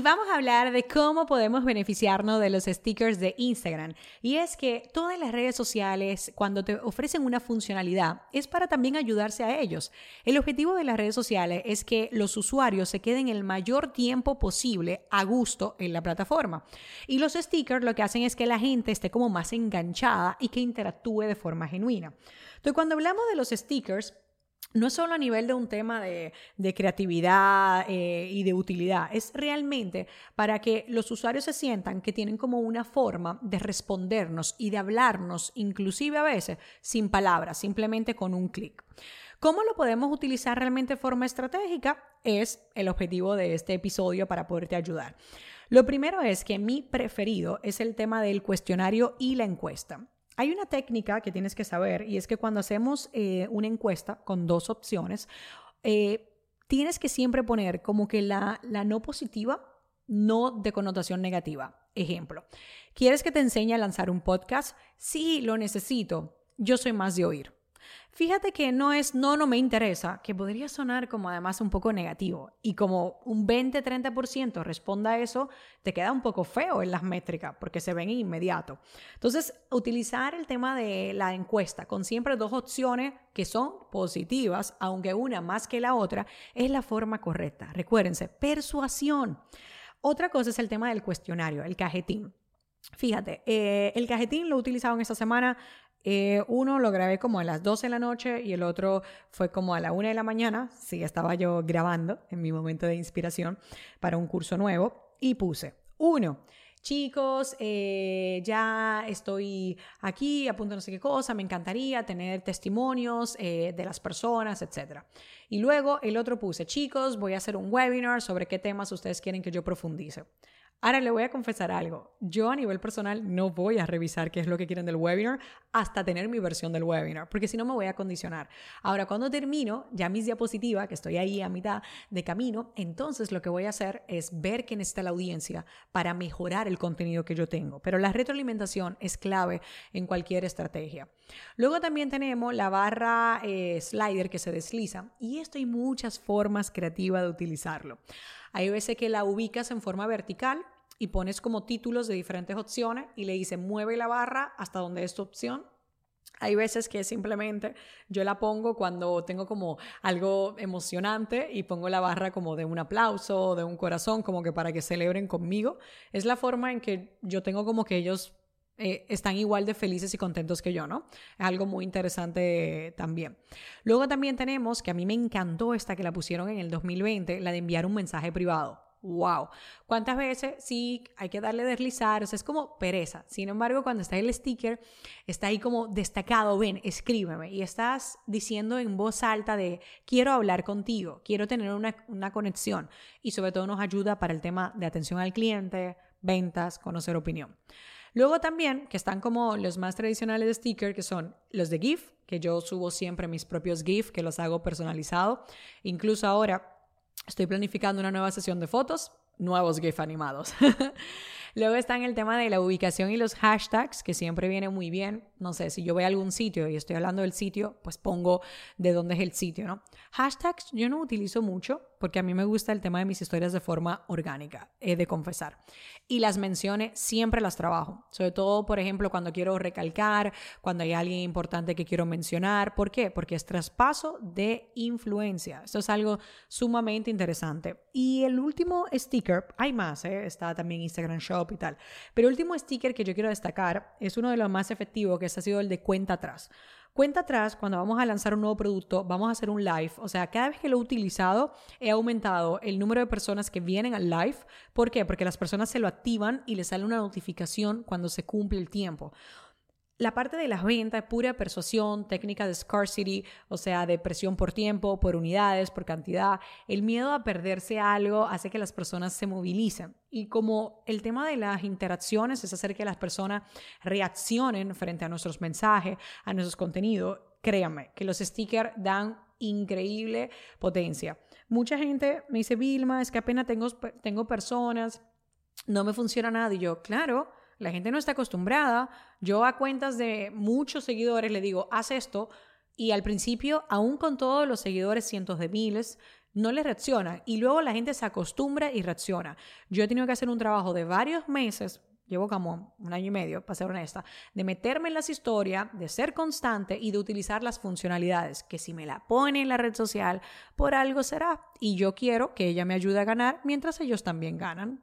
Y vamos a hablar de cómo podemos beneficiarnos de los stickers de Instagram. Y es que todas las redes sociales, cuando te ofrecen una funcionalidad, es para también ayudarse a ellos. El objetivo de las redes sociales es que los usuarios se queden el mayor tiempo posible a gusto en la plataforma. Y los stickers lo que hacen es que la gente esté como más enganchada y que interactúe de forma genuina. Entonces, cuando hablamos de los stickers, no es solo a nivel de un tema de, creatividad eh, y de utilidad, es realmente para que los usuarios se sientan que tienen como una forma de respondernos y de hablarnos, inclusive a veces sin palabras, simplemente con un clic. ¿Cómo lo podemos utilizar realmente de forma estratégica? Es el objetivo de este episodio para poderte ayudar. Lo primero es que mi preferido es el tema del cuestionario y la encuesta. Hay una técnica que tienes que saber y es que cuando hacemos eh, una encuesta con dos opciones, eh, tienes que siempre poner como que la, la no positiva, no de connotación negativa. Ejemplo, ¿quieres que te enseñe a lanzar un podcast? Sí, lo necesito. Yo soy más de oír. Fíjate que no es no, no me interesa, que podría sonar como además un poco negativo. Y como un 20-30% responda a eso, te queda un poco feo en las métricas porque se ven inmediato. Entonces, utilizar el tema de la encuesta con siempre dos opciones que son positivas, aunque una más que la otra, es la forma correcta. Recuérdense, persuasión. Otra cosa es el tema del cuestionario, el cajetín. Fíjate, eh, el cajetín lo he utilizado en esta semana eh, uno lo grabé como a las 12 de la noche y el otro fue como a la 1 de la mañana. Sí, estaba yo grabando en mi momento de inspiración para un curso nuevo y puse, uno, chicos, eh, ya estoy aquí, a punto de no sé qué cosa, me encantaría tener testimonios eh, de las personas, etc. Y luego el otro puse, chicos, voy a hacer un webinar sobre qué temas ustedes quieren que yo profundice. Ahora le voy a confesar algo. Yo a nivel personal no voy a revisar qué es lo que quieren del webinar hasta tener mi versión del webinar, porque si no me voy a condicionar. Ahora, cuando termino ya mis diapositivas, que estoy ahí a mitad de camino, entonces lo que voy a hacer es ver qué necesita la audiencia para mejorar el contenido que yo tengo. Pero la retroalimentación es clave en cualquier estrategia. Luego también tenemos la barra eh, slider que se desliza y esto hay muchas formas creativas de utilizarlo. Hay veces que la ubicas en forma vertical y pones como títulos de diferentes opciones y le dices mueve la barra hasta donde es tu opción. Hay veces que simplemente yo la pongo cuando tengo como algo emocionante y pongo la barra como de un aplauso, de un corazón, como que para que celebren conmigo. Es la forma en que yo tengo como que ellos eh, están igual de felices y contentos que yo, ¿no? Es algo muy interesante también. Luego también tenemos, que a mí me encantó esta que la pusieron en el 2020, la de enviar un mensaje privado. ¡Wow! ¿Cuántas veces sí hay que darle deslizar? O sea, es como pereza. Sin embargo, cuando está el sticker, está ahí como destacado, ven, escríbeme. Y estás diciendo en voz alta de, quiero hablar contigo, quiero tener una, una conexión. Y sobre todo nos ayuda para el tema de atención al cliente, ventas, conocer opinión. Luego también, que están como los más tradicionales de sticker, que son los de GIF, que yo subo siempre mis propios GIF, que los hago personalizado. Incluso ahora estoy planificando una nueva sesión de fotos, nuevos GIF animados. Luego está en el tema de la ubicación y los hashtags, que siempre viene muy bien. No sé, si yo voy a algún sitio y estoy hablando del sitio, pues pongo de dónde es el sitio, ¿no? Hashtags yo no utilizo mucho porque a mí me gusta el tema de mis historias de forma orgánica, he de confesar. Y las menciones siempre las trabajo, sobre todo, por ejemplo, cuando quiero recalcar, cuando hay alguien importante que quiero mencionar. ¿Por qué? Porque es traspaso de influencia. Esto es algo sumamente interesante. Y el último sticker, hay más, ¿eh? está también Instagram Shop y tal, pero el último sticker que yo quiero destacar es uno de los más efectivos, que ha sido el de cuenta atrás. Cuenta atrás, cuando vamos a lanzar un nuevo producto, vamos a hacer un live. O sea, cada vez que lo he utilizado, he aumentado el número de personas que vienen al live. ¿Por qué? Porque las personas se lo activan y les sale una notificación cuando se cumple el tiempo. La parte de las ventas, pura persuasión, técnica de scarcity, o sea, de presión por tiempo, por unidades, por cantidad. El miedo a perderse algo hace que las personas se movilicen. Y como el tema de las interacciones es hacer que las personas reaccionen frente a nuestros mensajes, a nuestros contenidos, créanme que los stickers dan increíble potencia. Mucha gente me dice, Vilma, es que apenas tengo, tengo personas, no me funciona nada. Y yo, claro, la gente no está acostumbrada. Yo a cuentas de muchos seguidores le digo, haz esto. Y al principio, aún con todos los seguidores, cientos de miles, no les reacciona. Y luego la gente se acostumbra y reacciona. Yo he tenido que hacer un trabajo de varios meses llevo como un año y medio, para ser honesta, de meterme en las historias, de ser constante y de utilizar las funcionalidades, que si me la pone en la red social, por algo será. Y yo quiero que ella me ayude a ganar mientras ellos también ganan.